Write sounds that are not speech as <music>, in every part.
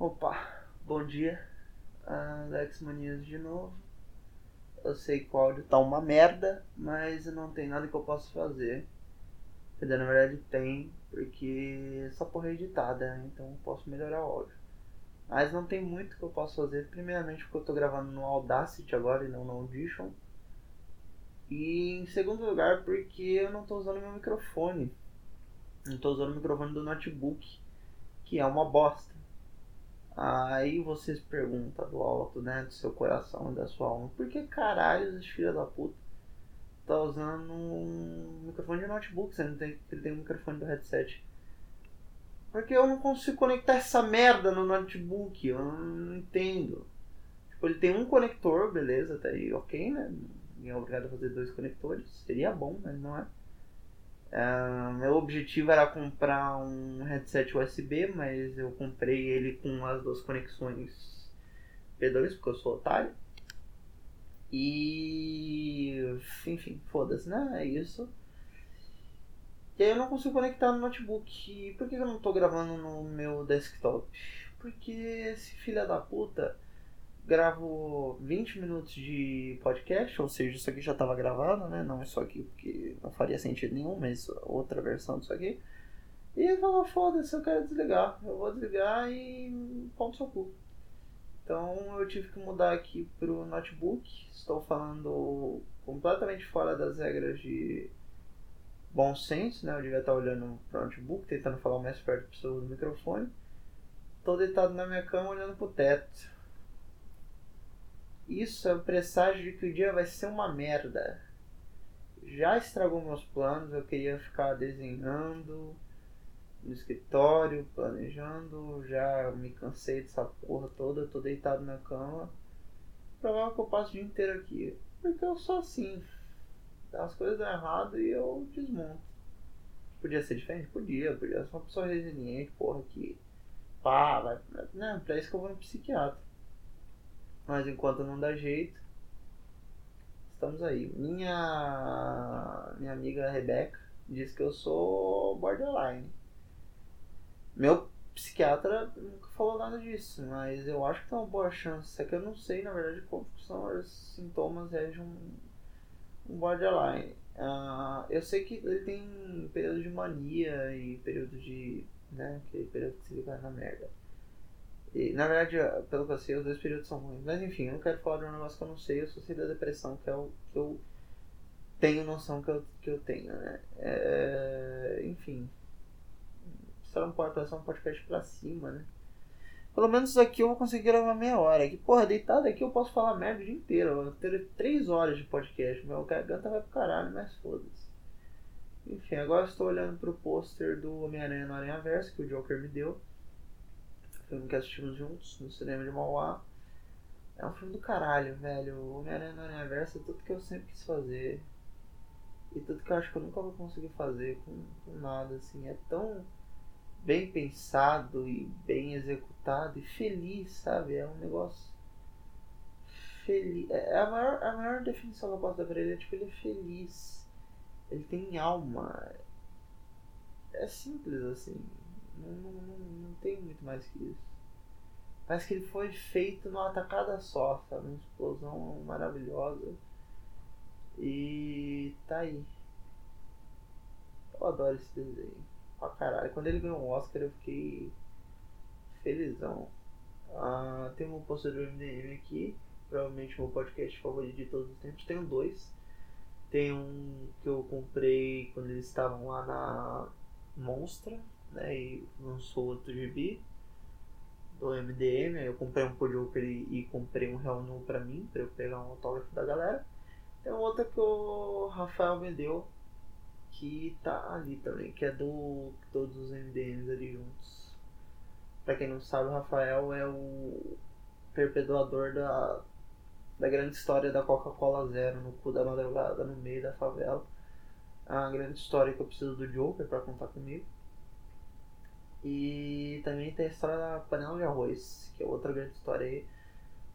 Opa, bom dia. Alex Manias de novo. Eu sei que o áudio tá uma merda, mas não tem nada que eu possa fazer. Na verdade tem, porque essa porra é editada, né? então eu posso melhorar o áudio. Mas não tem muito que eu possa fazer, primeiramente porque eu tô gravando no Audacity agora e não no Audition. E em segundo lugar porque eu não tô usando meu microfone. Não tô usando o microfone do notebook, que é uma bosta. Aí você se pergunta do alto, né, do seu coração e da sua alma, por que caralho esse filho da puta tá usando um microfone de notebook, sendo que ele tem um microfone do headset? Porque eu não consigo conectar essa merda no notebook, eu não entendo. Tipo, ele tem um conector, beleza, tá aí ok, né? Ninguém é obrigado a fazer dois conectores, seria bom, mas não é. Uh, meu objetivo era comprar um headset USB, mas eu comprei ele com as duas conexões P2, porque eu sou otário. E. Enfim, foda-se, né? É isso. E aí eu não consigo conectar no notebook. E por que eu não estou gravando no meu desktop? Porque esse filho da puta gravo 20 minutos de podcast, ou seja, isso aqui já estava gravado, né? Não é só aqui porque não faria sentido nenhum, mas outra versão disso aqui. E ele falou, foda-se, eu quero desligar. Eu vou desligar e ponto seu cu. Então eu tive que mudar aqui pro notebook. Estou falando completamente fora das regras de bom senso, né? Eu devia estar olhando pro notebook, tentando falar mais perto do microfone. Estou deitado na minha cama olhando pro teto isso é o presságio de que o dia vai ser uma merda. Já estragou meus planos, eu queria ficar desenhando no escritório, planejando, já me cansei dessa porra toda, tô deitado na cama. Provável que eu passo o dia inteiro aqui. Porque eu sou assim. As coisas dão errado e eu desmonto. Podia ser diferente? Podia, podia ser uma pessoa resiliente, porra, que. Pá, vai. Não, pra isso que eu vou no psiquiatra. Mas enquanto não dá jeito, estamos aí. Minha, minha amiga Rebeca diz que eu sou borderline. Meu psiquiatra nunca falou nada disso, mas eu acho que tem uma boa chance. É que eu não sei, na verdade, quais são os sintomas de um, um borderline. Uh, eu sei que ele tem período de mania e período de. né? Aquele período que se liga na merda. E, na verdade, pelo que eu sei, os dois períodos são ruins. Mas enfim, eu não quero falar de um negócio que eu não sei, eu só sei da depressão, que é o que eu tenho noção que eu, que eu tenho, né? É, enfim. Será um, podcast, um podcast pra cima, né? Pelo menos aqui eu vou conseguir gravar meia hora. Aqui, porra, deitado aqui eu posso falar merda o dia inteiro. Eu ter três horas de podcast. Meu garganta vai pro caralho, mas foda-se. Enfim, agora estou olhando pro pôster do Homem-Aranha no Aranha Verso que o Joker me deu filme que assistimos juntos no cinema de Mauá. É um filme do caralho, velho. O Homem-Aranha no Universo é tudo que eu sempre quis fazer. E tudo que eu acho que eu nunca vou conseguir fazer com, com nada, assim. É tão bem pensado e bem executado e feliz, sabe? É um negócio feliz. É, é a maior, a maior definição que eu posso dar pra ele é tipo, ele é feliz. Ele tem alma. É simples assim. Não, não, não, não tem muito mais que isso. Parece que ele foi feito numa tacada só, sabe? Uma explosão maravilhosa. E tá aí. Eu adoro esse desenho. Pra caralho. Quando ele ganhou o Oscar eu fiquei felizão. Ah, tem um poster do MDM aqui. Provavelmente o meu podcast favorito de todos os tempos. Tenho dois. Tem um que eu comprei quando eles estavam lá na Monstra né? E lançou outro GB do MDM. Eu comprei um Pojoker e, e comprei um Real Nu pra mim, pra eu pegar um autógrafo da galera. Tem outra que o Rafael me deu, que tá ali também, que é do todos os MDMs ali juntos. Pra quem não sabe, o Rafael é o perpetuador da, da grande história da Coca-Cola Zero no cu da madrugada, no meio da favela. É uma grande história que eu preciso do Joker pra contar comigo. E também tem a história da panela de arroz, que é outra grande história aí.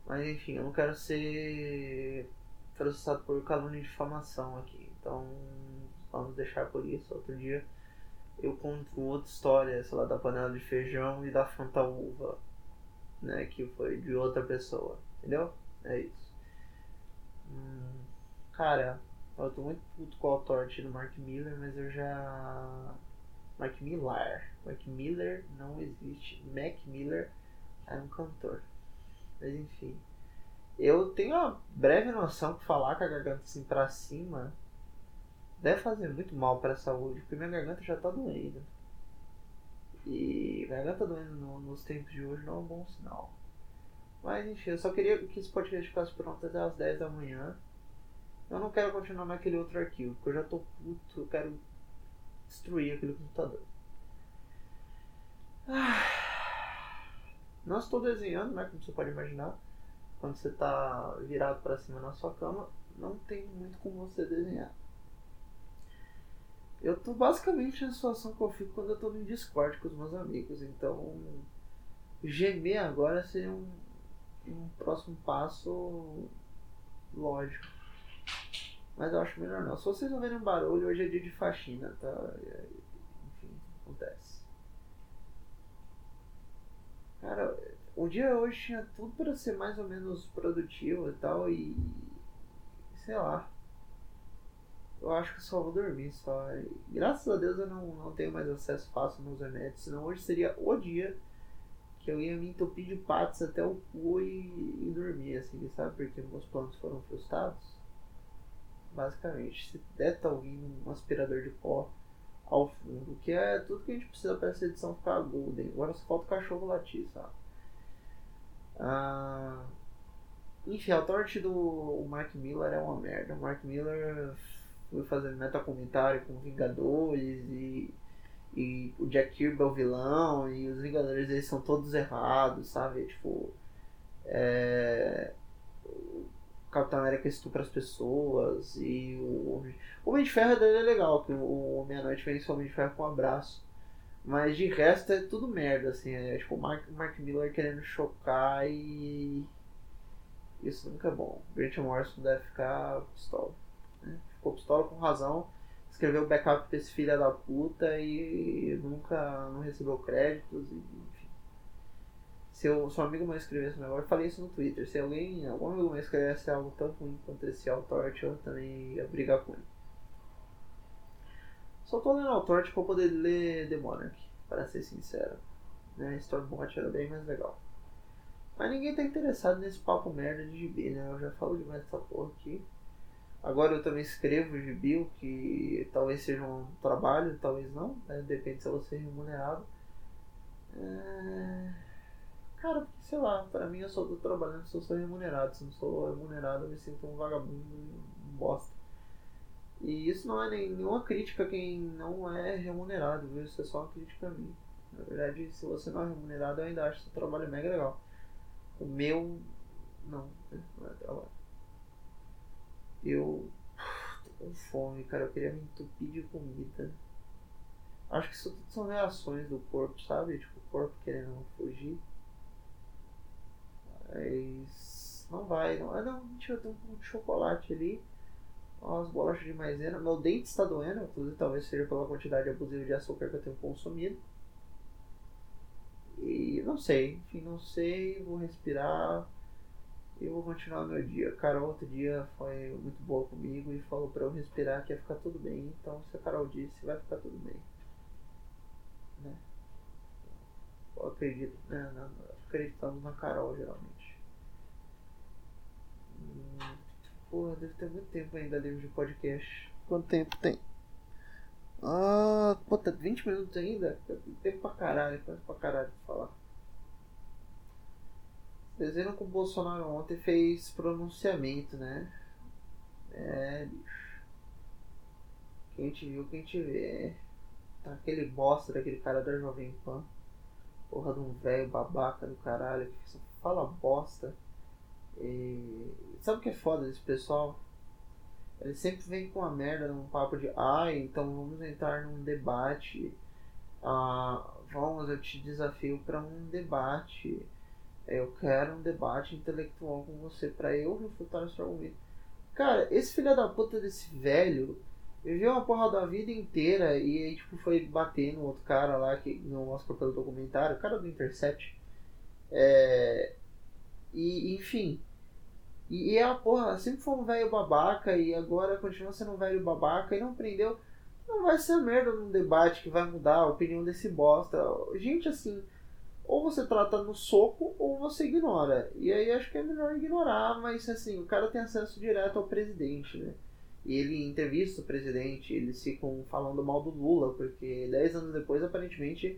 Mas enfim, eu não quero ser processado por calúnia e difamação aqui. Então vamos deixar por isso. Outro dia eu conto outra história, sei lá, da panela de feijão e da fanta uva. né? Que foi de outra pessoa, entendeu? É isso. Hum, cara, eu tô muito puto com o autor do Mark Miller, mas eu já. Mark Miller. Mark Miller não existe. Mac Miller é um cantor. Mas enfim. Eu tenho uma breve noção que falar com a garganta assim pra cima deve fazer muito mal pra saúde, porque minha garganta já tá doendo. E garganta doendo no, nos tempos de hoje não é um bom sinal. Mas enfim, eu só queria que esse podcast ficasse pronto até as 10 da manhã. Eu não quero continuar naquele outro arquivo, porque eu já tô puto, eu quero destruir aquele computador. Ah, não estou desenhando, né, como você pode imaginar. Quando você está virado para cima na sua cama, não tem muito como você desenhar. Eu tô basicamente na situação que eu fico quando eu tô no Discord com os meus amigos, então gemer agora seria um, um próximo passo lógico. Mas eu acho melhor não. Se vocês ouvirem um barulho, hoje é dia de faxina, tá? Enfim, acontece. Cara, o dia hoje tinha tudo para ser mais ou menos produtivo e tal, e. sei lá. Eu acho que só vou dormir só. Graças a Deus eu não, não tenho mais acesso fácil nos remédios, senão hoje seria o dia que eu ia me entupir de patos até o cu e, e dormir, assim, sabe? Porque meus planos foram frustrados. Basicamente, se der tá ouvindo um aspirador de pó ao fundo, que é tudo que a gente precisa para essa edição ficar golden. Agora só falta o cachorro latir, sabe? Ah, enfim, a torte do Mark Miller é uma merda. O Mark Miller foi fazendo meta-comentário com Vingadores e, e o Jack Kirby é o vilão e os Vingadores eles são todos errados, sabe? Tipo, é, Capitão América estupra as pessoas e o, o Homem de Ferro dele é legal, que o Homem-Noite vence o Homem de Ferro com um abraço. Mas de resto é tudo merda, assim, é tipo o Mark, Mark Miller querendo chocar e. Isso nunca é bom. Grant Morrison deve ficar pistola. Né? Ficou pistola com razão. Escreveu backup pra esse filho da puta e nunca não recebeu créditos e se eu, se um amigo meu escrevesse um negócio, eu falei isso no Twitter, se alguém, algum amigo meu escrevesse algo tão ruim quanto esse Altort, eu também ia brigar com ele. Só tô lendo Altort pra poder ler The Monarch, para ser sincero. Né? Stormwatch era bem mais legal. Mas ninguém tá interessado nesse papo merda de gibi, né? Eu já falo demais dessa porra aqui. Agora eu também escrevo gibi, o que talvez seja um trabalho, talvez não, né? depende se eu vou ser remunerado. É... Cara, sei lá, pra mim eu só tô trabalhando se eu sou remunerado. Se não sou remunerado, eu me sinto um vagabundo, um bosta. E isso não é nenhuma crítica a quem não é remunerado, viu? Isso é só uma crítica a mim. Na verdade, se você não é remunerado, eu ainda acho seu trabalho mega legal. O meu, não, né? não é trabalho. Eu <sighs> tô com fome, cara. Eu queria me entupir de comida. Acho que isso tudo são reações do corpo, sabe? Tipo, o corpo querendo fugir. Mas não vai, não. Ah não, mentira, tem um pouco de chocolate ali. Umas bolachas de maisena. Meu dente está doendo, inclusive talvez seja pela quantidade abusiva de açúcar que eu tenho consumido. E não sei, enfim, não sei, vou respirar e vou continuar meu dia. Carol outro dia foi muito boa comigo e falou pra eu respirar que ia ficar tudo bem. Então se a Carol disse, vai ficar tudo bem. Né? Eu acredito, né? acreditamos na Carol geralmente. Porra, deve ter muito tempo ainda livro de podcast. Quanto tempo tem? Ah, puta, 20 minutos ainda? Tempo pra caralho, tempo pra caralho pra falar. Vocês viram que o Bolsonaro ontem fez pronunciamento, né? É, bicho. Quem te viu, quem te vê. Tá aquele bosta daquele cara da Jovem Pan. Porra de um velho babaca do caralho que só fala bosta. E sabe o que é foda desse pessoal? Ele sempre vem com a merda num papo de ah, então vamos entrar num debate. Ah, vamos, eu te desafio para um debate. Eu quero um debate intelectual com você para eu refutar o seu argumento. Cara, esse filho da puta desse velho viveu uma porra da vida inteira e aí tipo foi bater no outro cara lá que não Oscar pelo documentário, o cara do Intercept. É, e, enfim. E, e a porra, sempre foi um velho babaca e agora continua sendo um velho babaca e não aprendeu. Não vai ser merda num debate que vai mudar a opinião desse bosta. Gente, assim, ou você trata no soco ou você ignora. E aí acho que é melhor ignorar, mas assim, o cara tem acesso direto ao presidente, né? E ele entrevista o presidente, eles ficam falando mal do Lula, porque 10 anos depois, aparentemente,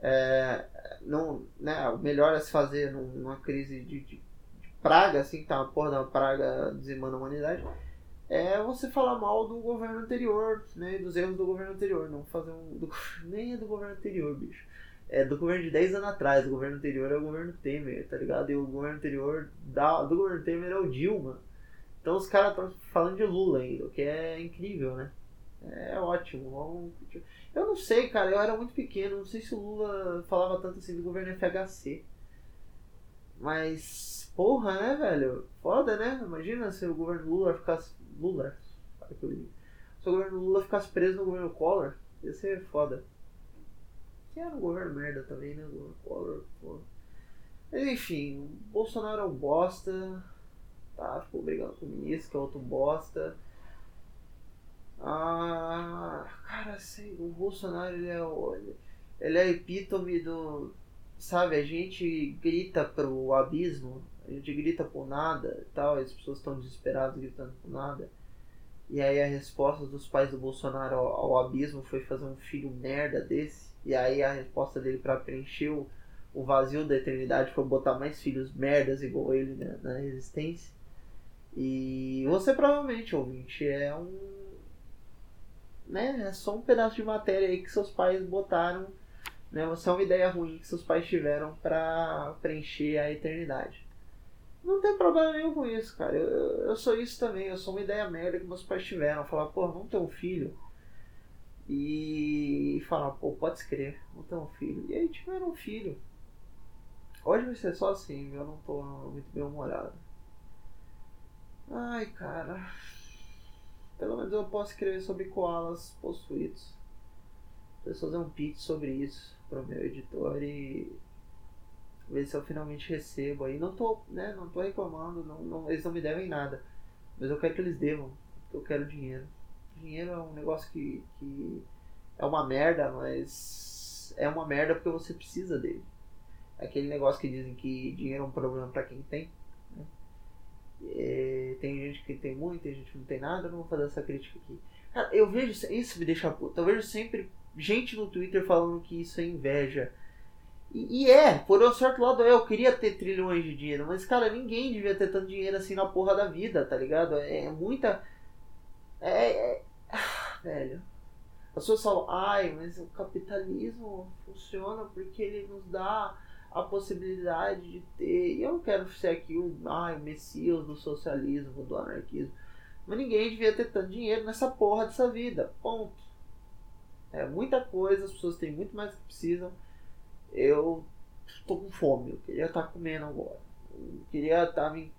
é, não, né, o melhor a se fazer numa crise de, de, de praga, assim, tá uma porra da praga dizimando a humanidade, é você falar mal do governo anterior, né, dos erros do governo anterior, não fazer um. Do, <laughs> nem é do governo anterior, bicho. É do governo de 10 anos atrás, o governo anterior é o governo Temer, tá ligado? E o governo anterior da, do governo Temer é o Dilma. Então os caras estão falando de Lula ainda, o que é incrível, né? É ótimo. Eu não sei, cara, eu era muito pequeno, não sei se o Lula falava tanto assim do governo FHC. Mas, porra, né, velho? Foda, né? Imagina se o governo Lula ficasse. Lula. Se o governo Lula ficasse preso no governo Collor, ia ser foda. Que era um governo merda também, né? O governo Collor, porra. Mas enfim, o Bolsonaro é um bosta tá? Ficou brigando com o ministro, que é outro bosta. Ah, cara, sei, o Bolsonaro ele é, o, ele é a epítome do. Sabe, a gente grita pro abismo, a gente grita por nada e tal, as pessoas estão desesperadas gritando por nada. E aí a resposta dos pais do Bolsonaro ao, ao, abismo foi fazer um filho merda desse. E aí a resposta dele para preencher o, o, vazio da eternidade foi botar mais filhos merdas igual ele né, na resistência. E você provavelmente, ouvinte, é um. Né, é só um pedaço de matéria aí que seus pais botaram. Né, é uma ideia ruim que seus pais tiveram para preencher a eternidade. Não tem problema nenhum com isso, cara. Eu, eu sou isso também. Eu sou uma ideia merda que meus pais tiveram. Falar, pô, vamos ter um filho. E falar, pô, pode escrever, vamos ter um filho. E aí tiveram um filho. Hoje vai ser só assim, eu não tô muito bem humorado. Ai, cara. Pelo menos eu posso escrever sobre koalas possuídos. Preciso fazer um pitch sobre isso pro meu editor e ver se eu finalmente recebo aí. Não tô, né, não tô reclamando, não, não, eles não me devem nada. Mas eu quero que eles devam, eu quero dinheiro. Dinheiro é um negócio que, que é uma merda, mas é uma merda porque você precisa dele. É aquele negócio que dizem que dinheiro é um problema para quem tem. É, tem gente que tem muito, tem gente que não tem nada, eu não vou fazer essa crítica aqui. Cara, eu vejo, isso me deixa puto, eu vejo sempre gente no Twitter falando que isso é inveja. E, e é, por um certo lado é, eu queria ter trilhões de dinheiro, mas cara, ninguém devia ter tanto dinheiro assim na porra da vida, tá ligado? É, é muita. É. é... Ah, velho. As pessoas falam, ai, mas o capitalismo funciona porque ele nos dá a possibilidade de ter. E eu não quero ser aqui o, ai, o messias do socialismo, do anarquismo. Mas ninguém devia ter tanto dinheiro nessa porra dessa vida. Ponto. É muita coisa, as pessoas têm muito mais que precisam. Eu tô com fome, eu queria estar tá comendo agora. Eu queria estar tá me.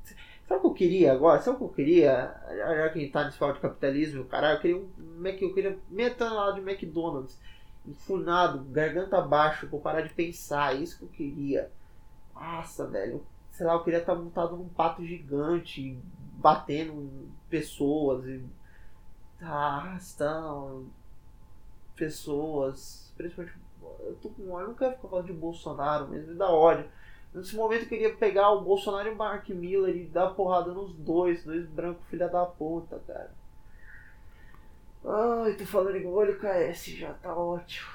Sabe o que eu queria agora? Sabe o que eu queria? Já que a gente tá nesse de capitalismo, caralho, eu queria um Mac, eu queria meia tonelada de McDonald's enfurnado, garganta abaixo, vou parar de pensar, é isso que eu queria. Nossa, velho, sei lá, eu queria estar montado num pato gigante, batendo pessoas e arrastando pessoas, principalmente eu tô com eu não quero ficar falando de Bolsonaro mesmo, me dá ódio. Nesse momento eu queria pegar o Bolsonaro e o Mark Miller e dar porrada nos dois, dois brancos filha da puta, cara. Ai, tô falando igual o KS, já tá ótimo.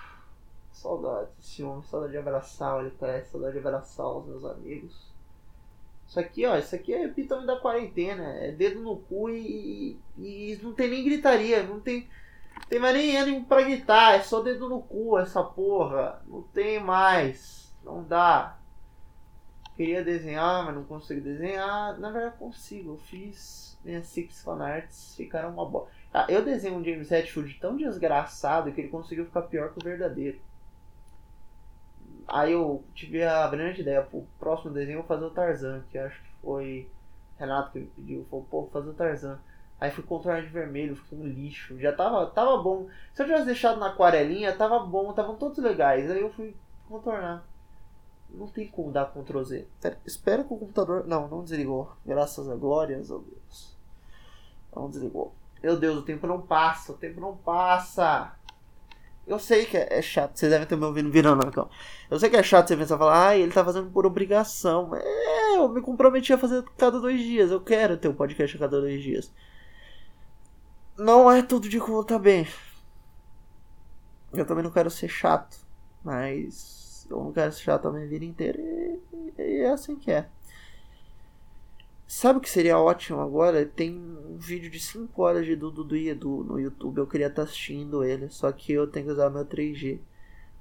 Saudade desse homem, saudade de abraçar o KS, saudade de abraçar os meus amigos. Isso aqui, ó, isso aqui é epítome da quarentena. É dedo no cu e, e não tem nem gritaria, não tem, tem mais nem ânimo pra gritar, é só dedo no cu essa porra. Não tem mais, não dá. Queria desenhar, mas não consigo desenhar. Na verdade, consigo, eu fiz minhas Six Fanarts, ficaram uma boa. Ah, eu desenho um James Hetfield tão desgraçado que ele conseguiu ficar pior que o verdadeiro. Aí eu tive a brilhante ideia, pro próximo desenho eu vou fazer o Tarzan, que acho que foi Renato que me pediu, falou, pô, vou fazer o Tarzan. Aí fui contornar de vermelho, ficou um lixo. Já tava, tava bom. Se eu tivesse deixado na aquarelinha, tava bom, estavam todos legais. Aí eu fui contornar. Não tem como dar Ctrl Z. Espera que o computador. Não, não desligou. Graças a glórias a Deus. Não desligou. Meu Deus, o tempo não passa. O tempo não passa. Eu sei que é, chato. Vocês devem ter me ouvindo virando então. Eu sei que é chato você pensar falar, ah, ele tá fazendo por obrigação. É, eu me comprometi a fazer cada dois dias. Eu quero ter um podcast a cada dois dias. Não é todo dia que eu vou estar bem. Eu também não quero ser chato. Mas eu não quero ser chato a minha vida inteira. E, e é assim que é. Sabe o que seria ótimo agora? Tem um vídeo de 5 horas de Dudu do Edu no YouTube. Eu queria estar assistindo ele, só que eu tenho que usar meu 3G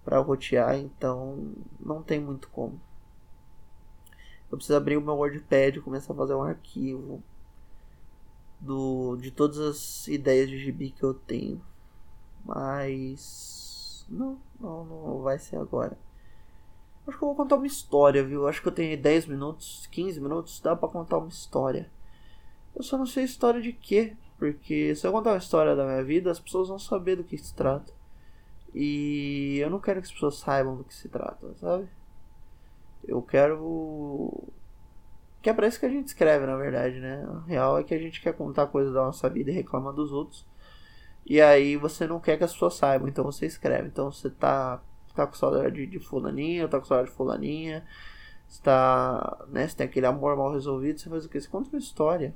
para rotear, então não tem muito como. Eu preciso abrir o meu WordPad e começar a fazer um arquivo do de todas as ideias de gibi que eu tenho. Mas não, não, não vai ser agora. Acho que eu vou contar uma história, viu? Acho que eu tenho 10 minutos, 15 minutos, dá pra contar uma história. Eu só não sei história de quê, porque se eu contar uma história da minha vida, as pessoas vão saber do que se trata. E eu não quero que as pessoas saibam do que se trata, sabe? Eu quero. Que é pra isso que a gente escreve, na verdade, né? O real é que a gente quer contar coisas da nossa vida e reclama dos outros. E aí você não quer que as pessoas saibam, então você escreve. Então você tá tá com saudade de fulaninha, tá com saudade de fulaninha, está, né, você tem aquele amor mal resolvido, você faz o que? Você conta uma história.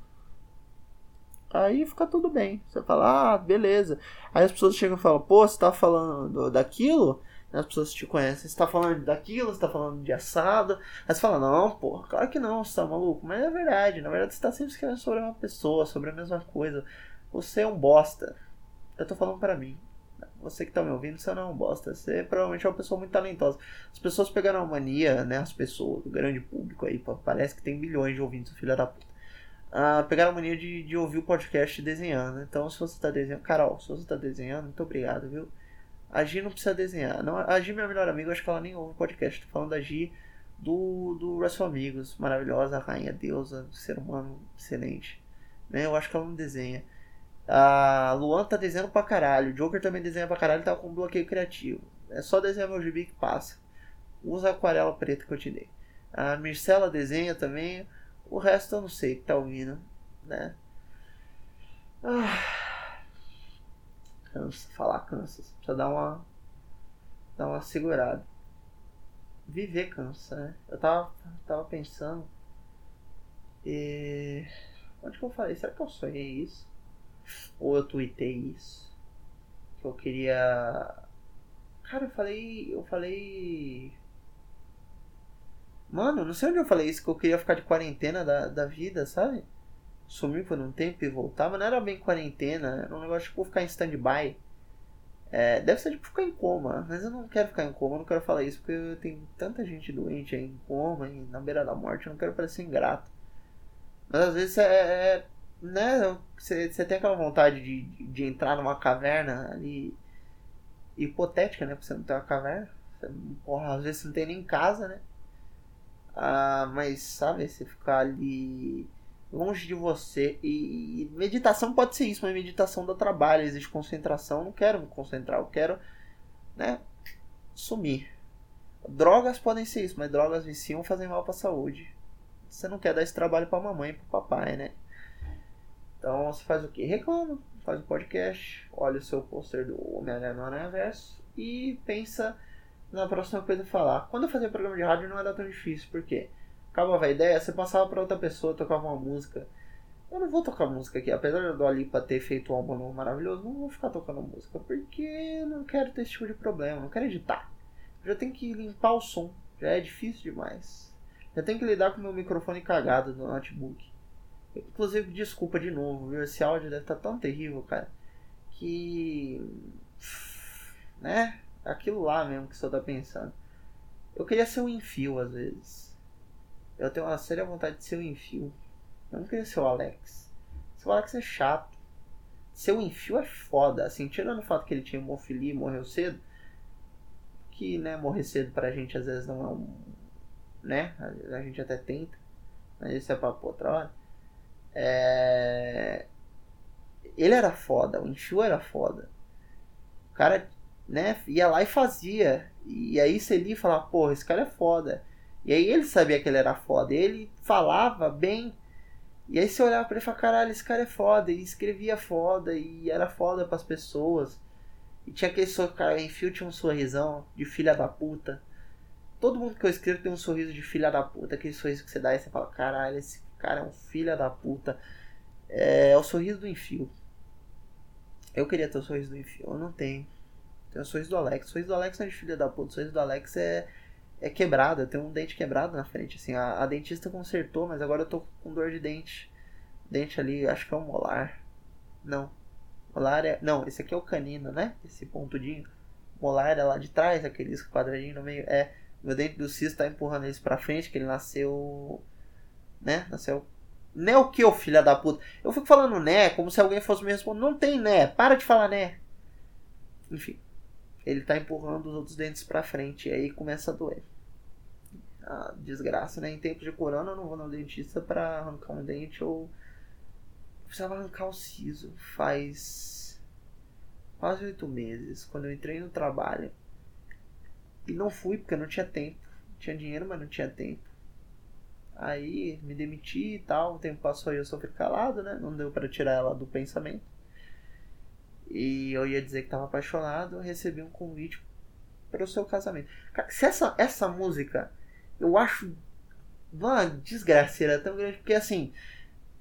Aí fica tudo bem. Você fala, ah, beleza. Aí as pessoas chegam e falam, pô, você tá falando daquilo? As pessoas te conhecem, você tá falando daquilo, você tá falando de assado. Aí você fala, não, pô, claro que não, você tá maluco. Mas é verdade, na verdade você tá sempre escrevendo sobre uma pessoa, sobre a mesma coisa. Você é um bosta. Eu tô falando para mim. Você que tá me ouvindo, você não é um bosta. Você provavelmente é uma pessoa muito talentosa. As pessoas pegaram a mania, né? As pessoas, o grande público aí, parece que tem milhões de ouvintes, filha da puta. Uh, pegaram a mania de, de ouvir o podcast desenhando. Então, se você tá desenhando. Carol, se você tá desenhando, muito obrigado, viu? A Gi não precisa desenhar. Não, a Gi, é minha melhor amiga, acho que ela nem ouve o podcast. Tô falando da Gi do, do Wrestle Amigos. Maravilhosa, rainha, deusa, ser humano excelente. Né? Eu acho que ela não desenha. A Luan tá desenhando pra caralho. O Joker também desenha pra caralho, tá com bloqueio criativo. É só desenhar meu gibi que passa. Usa a aquarela preta que eu te dei. A Mircela desenha também. O resto eu não sei que tá ouvindo, né? Ah, cansa, falar cansa. Precisa dar uma. dar uma segurada. Viver cansa, né? Eu tava, tava pensando. E. Onde que eu falei? Será que eu sonhei isso? Ou eu tuitei isso. Que eu queria. Cara, eu falei. Eu falei. Mano, não sei onde eu falei isso, que eu queria ficar de quarentena da, da vida, sabe? Sumir por um tempo e voltar, mas não era bem quarentena, era um negócio tipo ficar em stand-by. É, deve ser tipo ficar em coma, mas eu não quero ficar em coma, eu não quero falar isso, porque tem tanta gente doente aí em coma, e na beira da morte, eu não quero parecer ingrato. Mas às vezes é, é né, você, tem aquela vontade de, de entrar numa caverna ali hipotética, né? Porque você não tem uma caverna. Porra, às vezes você não tem nem casa, né? Ah, mas sabe, você ficar ali longe de você. E, e, meditação pode ser isso, mas meditação dá trabalho, existe concentração. Eu não quero me concentrar, eu quero, né, sumir. Drogas podem ser isso, mas drogas viciam fazem mal pra saúde. Você não quer dar esse trabalho pra mamãe e pro papai, né? Então você faz o que? Reclama, faz um podcast, olha o seu pôster do Homem-Aranha no Aranha Verso e pensa na próxima coisa a falar. Quando eu fazia programa de rádio não era tão difícil, porque acabava a ideia, você passava para outra pessoa, tocava uma música. Eu não vou tocar música aqui, apesar do Alipa ter feito um álbum maravilhoso, não vou ficar tocando música, porque eu não quero ter esse tipo de problema, não quero editar. Eu já tenho que limpar o som, já é difícil demais. Já tenho que lidar com o meu microfone cagado do notebook. Inclusive, desculpa de novo, viu? Esse áudio deve estar tá tão terrível, cara. Que. Né? Aquilo lá mesmo que você tá pensando. Eu queria ser um enfio às vezes. Eu tenho uma séria vontade de ser um enfio. Eu não queria ser o Alex. O Alex é chato. Ser um enfio é foda. Assim, tirando o fato que ele tinha hemofilia e morreu cedo. Que, né, morrer cedo pra gente às vezes não é um. Né? A gente até tenta. Mas isso é pra outra hora. É... Ele era foda, o Enxu era foda. O cara, né, ia lá e fazia. E aí você lia e falava, porra, esse cara é foda. E aí ele sabia que ele era foda. Ele falava bem. E aí você olhava pra ele e falava, caralho, esse cara é foda. E escrevia foda. E era foda pras pessoas. E tinha aquele sorriso, cara, Enfio tinha um sorrisão de filha da puta. Todo mundo que eu escrevo tem um sorriso de filha da puta. Aquele sorriso que você dá e você fala, caralho, esse cara é um filha da puta. É, é o sorriso do Enfio. Eu queria ter o sorriso do Enfio, eu não tenho. Tem o sorriso do Alex. O sorriso do Alex não é de filha da puta. O sorriso do Alex é, é quebrado. Eu tenho um dente quebrado na frente. Assim, a, a dentista consertou, mas agora eu tô com dor de dente. Dente ali, acho que é um molar. Não. Molar é. Não, esse aqui é o canino, né? Esse pontudinho. Molar é lá de trás, aqueles quadradinhos no meio. É. Meu dente do cis tá empurrando eles pra frente, que ele nasceu. Né? Nasceu. Né o que, ô filha da puta? Eu fico falando né, como se alguém fosse me responder. Não tem né, para de falar né. Enfim ele tá empurrando os outros dentes para frente e aí começa a doer. A desgraça, né? Em tempos de corona eu não vou no dentista para arrancar um dente ou eu precisava arrancar o siso faz quase oito meses, quando eu entrei no trabalho. E não fui porque não tinha tempo. Tinha dinheiro, mas não tinha tempo. Aí me demiti e tal. O tempo passou e eu sofri calado, né? Não deu para tirar ela do pensamento e eu ia dizer que estava apaixonado, recebi um convite para o seu casamento. se essa, essa música eu acho uma desgraceira tão grande, porque assim,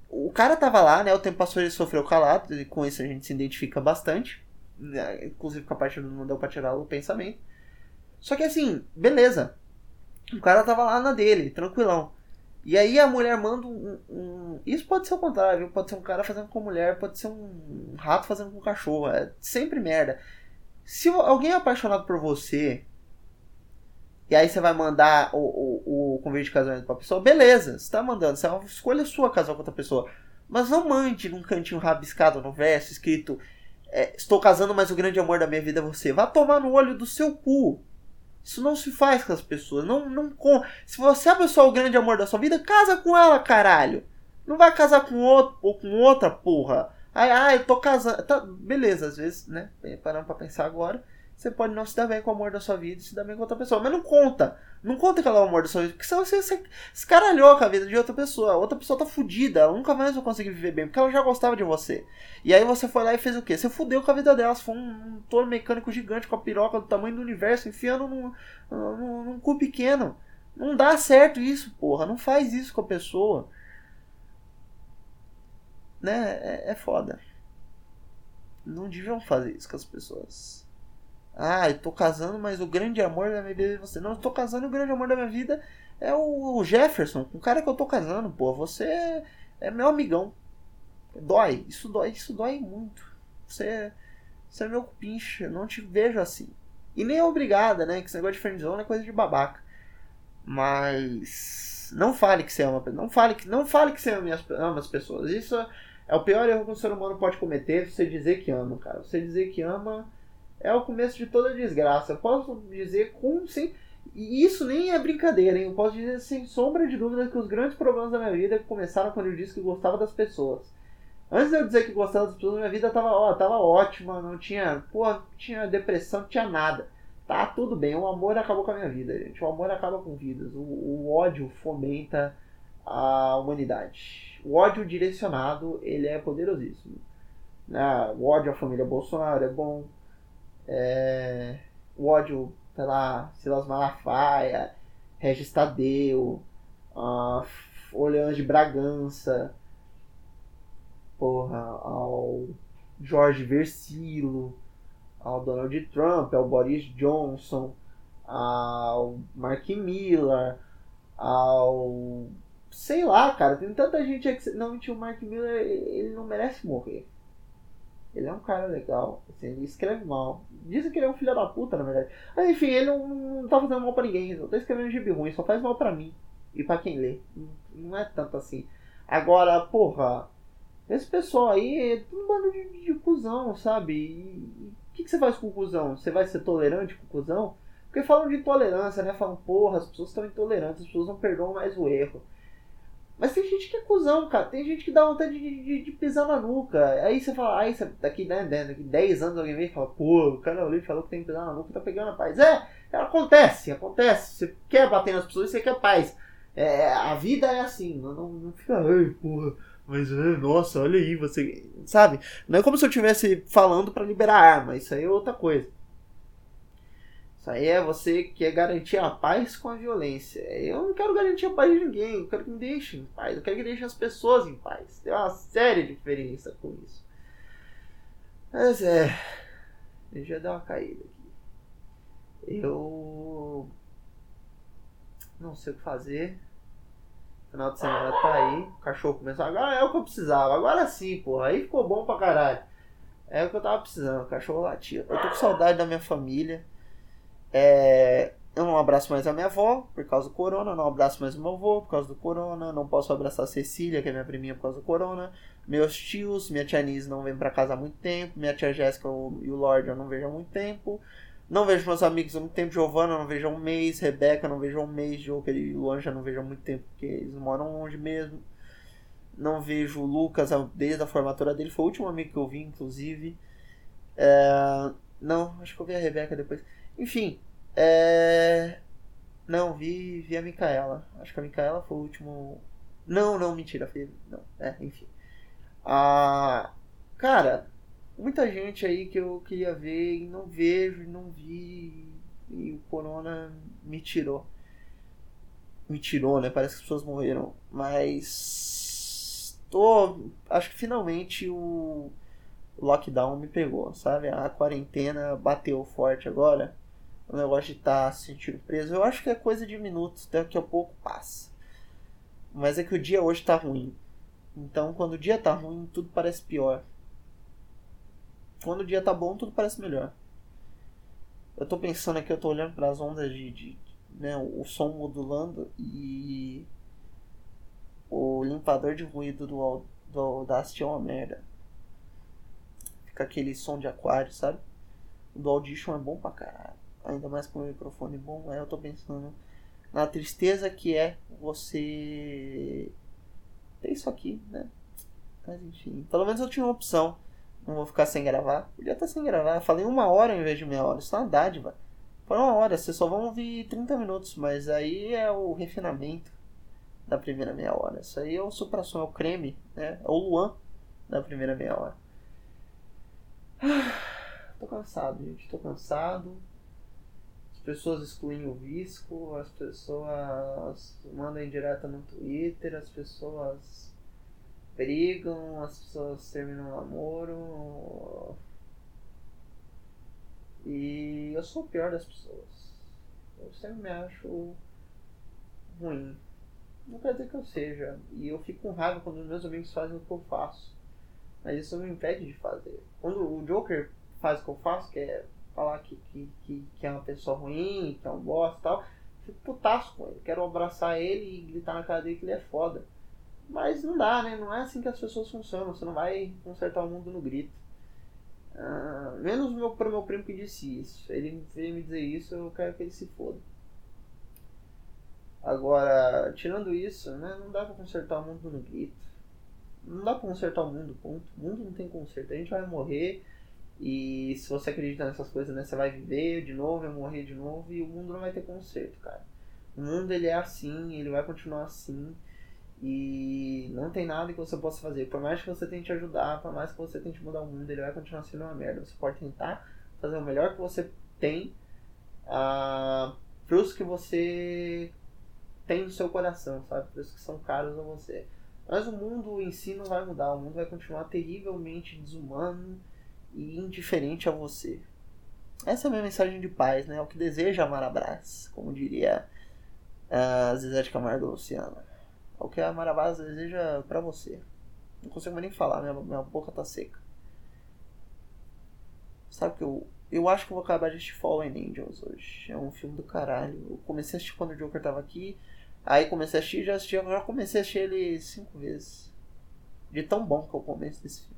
o cara tava lá, né? O tempo passou ele sofreu calado, e com isso a gente se identifica bastante, né, inclusive com a parte do não deu pra tirar o pensamento. Só que assim, beleza. O cara tava lá na dele, tranquilão. E aí a mulher manda um, um, Isso pode ser o contrário? Pode ser um cara fazendo com mulher, pode ser um rato fazendo com cachorro. É sempre merda. Se alguém é apaixonado por você. E aí você vai mandar o, o, o convite de casamento pra pessoa, beleza, você tá mandando, você é uma escolha sua casar com outra pessoa. Mas não mande num cantinho rabiscado no verso, escrito é, Estou casando, mas o grande amor da minha vida é você. Vá tomar no olho do seu cu. Isso não se faz com as pessoas. Não, não com... Se você é a pessoa o grande amor da sua vida, casa com ela, caralho. Não vai casar com outro ou com outra porra. Ai, ai, tô casando. Tá, beleza, às vezes, né? Parando pra pensar agora. Você pode não se dar bem com o amor da sua vida e se dar bem com outra pessoa. Mas não conta. Não conta que ela é o amor da sua vida. Porque senão você, você escaralhou com a vida de outra pessoa. Outra pessoa tá fudida. Ela nunca mais vai conseguir viver bem. Porque ela já gostava de você. E aí você foi lá e fez o quê? Você fudeu com a vida dela. Você foi um, um touro mecânico gigante com a piroca do tamanho do universo. Enfiando num, num, num cu pequeno. Não dá certo isso, porra. Não faz isso com a pessoa. Né? É, é foda. Não deviam fazer isso com as pessoas. Ah, eu tô casando, mas o grande amor da minha vida é você. Não, eu tô casando e o grande amor da minha vida é o Jefferson, o cara que eu tô casando, pô. Você é meu amigão. Dói, isso dói, isso dói muito. Você, você é meu pinche, não te vejo assim. E nem é obrigada, né? Que esse negócio de friendzone é coisa de babaca. Mas não fale que você ama, não fale que não fale que você ama as, pessoas. Isso é o pior erro que o ser humano pode cometer, você dizer que ama, cara. Você dizer que ama é o começo de toda desgraça. Eu posso dizer com sim. E isso nem é brincadeira, hein? Eu posso dizer sem sombra de dúvida que os grandes problemas da minha vida começaram quando eu disse que gostava das pessoas. Antes de eu dizer que gostava das pessoas, minha vida tava, ó, tava ótima, não tinha, pô, tinha depressão, não tinha nada. Tá tudo bem, o amor acabou com a minha vida, gente. O amor acaba com vidas. O, o ódio fomenta a humanidade. O ódio direcionado, ele é poderosíssimo. Ah, o ódio à família Bolsonaro é bom, é, o ódio, lá, Silas Malafaia, Regis Tadeu, uh, Orleans de Bragança, porra, ao Jorge Versilo, ao Donald Trump, ao Boris Johnson, ao Mark Miller, ao. Sei lá, cara, tem tanta gente que. Não, o Mark Miller ele não merece morrer. Ele é um cara legal, assim, ele escreve mal. Dizem que ele é um filho da puta, na verdade. Mas enfim, ele não, não tá fazendo mal pra ninguém. Não tá escrevendo gibi ruim, só faz mal pra mim. E pra quem lê. Não, é tanto assim. Agora, porra, esse pessoal aí é um bando de, de, de cuzão, sabe? o que, que você faz com o cuzão? Você vai ser tolerante com o cuzão? Porque falam de intolerância, né? Falam, porra, as pessoas estão intolerantes, as pessoas não perdoam mais o erro. Mas tem gente que é cuzão, cara. Tem gente que dá vontade de, de, de pisar na nuca. Aí você fala, aí você, daqui, né, né daqui 10 anos alguém vem e fala, pô, o cara ali falou que tem que pisar na nuca, tá pegando a paz. É, Acontece, acontece. Você quer bater nas pessoas, você quer paz. É, a vida é assim, não, não, não fica, ai, porra, mas nossa, olha aí, você. Sabe? Não é como se eu estivesse falando para liberar arma, isso aí é outra coisa. Isso aí é você que quer garantir a paz com a violência. Eu não quero garantir a paz de ninguém, eu quero que me deixem em paz, eu quero que deixem as pessoas em paz. Tem uma séria diferença com isso. Mas é. Ele já deu uma caída aqui. Eu. Não sei o que fazer. Final de semana tá aí. O cachorro começou. Agora é o que eu precisava. Agora sim, porra. Aí ficou bom pra caralho. É o que eu tava precisando. O cachorro latia. Eu tô com saudade da minha família. É, eu não abraço mais a minha avó por causa do corona, não abraço mais o meu avô por causa do corona, não posso abraçar a Cecília, que é minha priminha, por causa do corona. Meus tios, minha tia Nise não vem pra casa há muito tempo, minha tia Jéssica e o Lorde eu não vejo há muito tempo. Não vejo meus amigos há muito tempo, Giovana não vejo há um mês, Rebeca não vejo há um mês, Joker e Luan já não vejo há muito tempo, porque eles moram longe mesmo. Não vejo o Lucas desde a formatura dele, foi o último amigo que eu vi, inclusive. É... Não, acho que eu vi a Rebeca depois. Enfim, é... Não, vi, vi a Micaela. Acho que a Micaela foi o último. Não, não, mentira, foi. Não, é, enfim. Ah, cara, muita gente aí que eu queria ver e não vejo e não vi. E o Corona me tirou. Me tirou, né? Parece que as pessoas morreram. Mas. Tô. Acho que finalmente o lockdown me pegou, sabe? A quarentena bateu forte agora o negócio de estar tá se sentindo preso. Eu acho que é coisa de minutos, daqui a pouco passa. Mas é que o dia hoje tá ruim. Então, quando o dia tá ruim, tudo parece pior. Quando o dia tá bom, tudo parece melhor. Eu tô pensando aqui, eu tô olhando para as ondas de, de né, o som modulando e o limpador de ruído do, do Audacity é uma merda. Fica aquele som de aquário, sabe? O do Audition é bom pra caralho ainda mais com o microfone bom, aí eu tô pensando na tristeza que é você ter isso aqui, né? Mas enfim, pelo menos eu tinha uma opção. Não vou ficar sem gravar. Podia estar sem gravar. Eu falei uma hora em vez de meia hora. Isso é uma dádiva. Foi uma hora, vocês só vão ouvir 30 minutos, mas aí é o refinamento da primeira meia hora. Isso aí é o supra-som, é o creme, né? É o Luan da primeira meia hora. Tô cansado, gente. Tô cansado pessoas excluem o Visco, as pessoas mandam indireta no Twitter, as pessoas brigam, as pessoas terminam o namoro. E eu sou o pior das pessoas. Eu sempre me acho ruim. Não quer dizer que eu seja. E eu fico com raiva quando meus amigos fazem o que eu faço. Mas isso me impede de fazer. Quando o Joker faz o que eu faço, que é falar que, que, que, que é uma pessoa ruim, que é um bosta e tal. Fico putaço com ele. Quero abraçar ele e gritar na cara dele que ele é foda. Mas não dá, né? Não é assim que as pessoas funcionam. Você não vai consertar o mundo no grito. Uh, menos meu, pro meu primo que disse isso. Ele veio me dizer isso, eu quero que ele se foda. Agora, tirando isso, né, não dá pra consertar o mundo no grito. Não dá pra consertar o mundo, ponto. O mundo não tem conserto. A gente vai morrer e se você acredita nessas coisas, né, você vai viver de novo, vai morrer de novo e o mundo não vai ter conserto, cara. O mundo ele é assim, ele vai continuar assim e não tem nada que você possa fazer. Por mais que você tente ajudar, por mais que você tente mudar o mundo, ele vai continuar sendo uma merda. Você pode tentar fazer o melhor que você tem uh, pros que você tem no seu coração, sabe? Pros que são caros a você. Mas o mundo em si não vai mudar, o mundo vai continuar terrivelmente desumano e indiferente a você. Essa é a minha mensagem de paz, né? É o que deseja amar a Brás, como diria a Zezé de Camargo Luciana. É o que a Marabás deseja para você. Não consigo nem falar, minha, minha boca tá seca. Sabe que eu. Eu acho que eu vou acabar de assistir Fallen Angels hoje. É um filme do caralho. Eu comecei a assistir quando o Joker tava aqui. Aí comecei a assistir já assisti, já comecei a assistir ele cinco vezes. De tão bom que eu começo desse filme.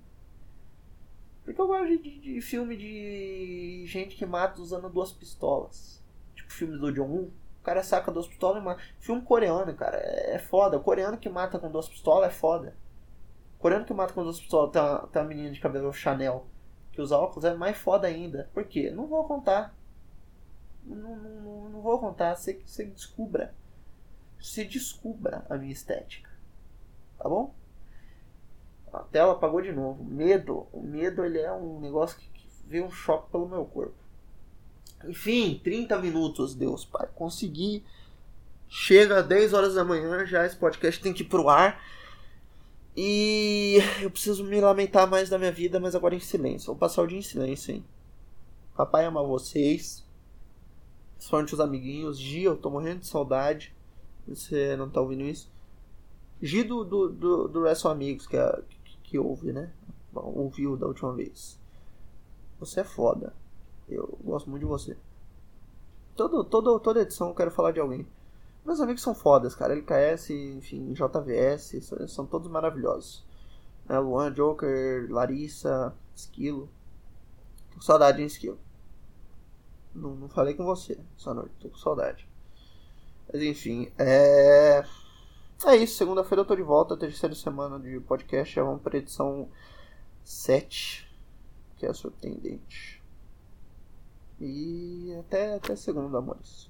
Porque eu gosto de, de, filme de gente que mata usando duas pistolas. Tipo filme do John Woo. O cara saca duas pistolas e mata. Filme coreano, cara, é, é foda. O coreano que mata com duas pistolas é foda. O coreano que mata com duas pistolas tem uma, tem uma menina de cabelo Chanel que usa óculos é mais foda ainda. Por quê? Não vou contar. Não, não, não vou contar, você, você descubra. Você descubra a minha estética. Tá bom? A tela apagou de novo. Medo. O medo ele é um negócio que, que vê um choque pelo meu corpo. Enfim, 30 minutos, Deus Pai. Consegui. Chega 10 horas da manhã, já esse podcast tem que ir pro ar. E eu preciso me lamentar mais da minha vida, mas agora em silêncio. Vou passar o dia em silêncio, hein? Papai ama vocês. Principalmente os amiguinhos. Gi, eu tô morrendo de saudade. Você não tá ouvindo isso? Gi do, do, do, do Wrestle Amigos, que, é, que, que ouve, né? Ouviu da última vez. Você é foda. Eu gosto muito de você. Todo, todo, toda edição eu quero falar de alguém. Meus amigos são fodas, cara. LKS, enfim, JVS, são, são todos maravilhosos. Né? Luan, Joker, Larissa, Esquilo. Tô com saudade, hein, Esquilo. Não, não falei com você essa noite, tô com saudade. Mas enfim, é. É isso, segunda-feira eu tô de volta, terceira semana de podcast. É uma pra edição 7, que é surpreendente. E até, até segunda, amores.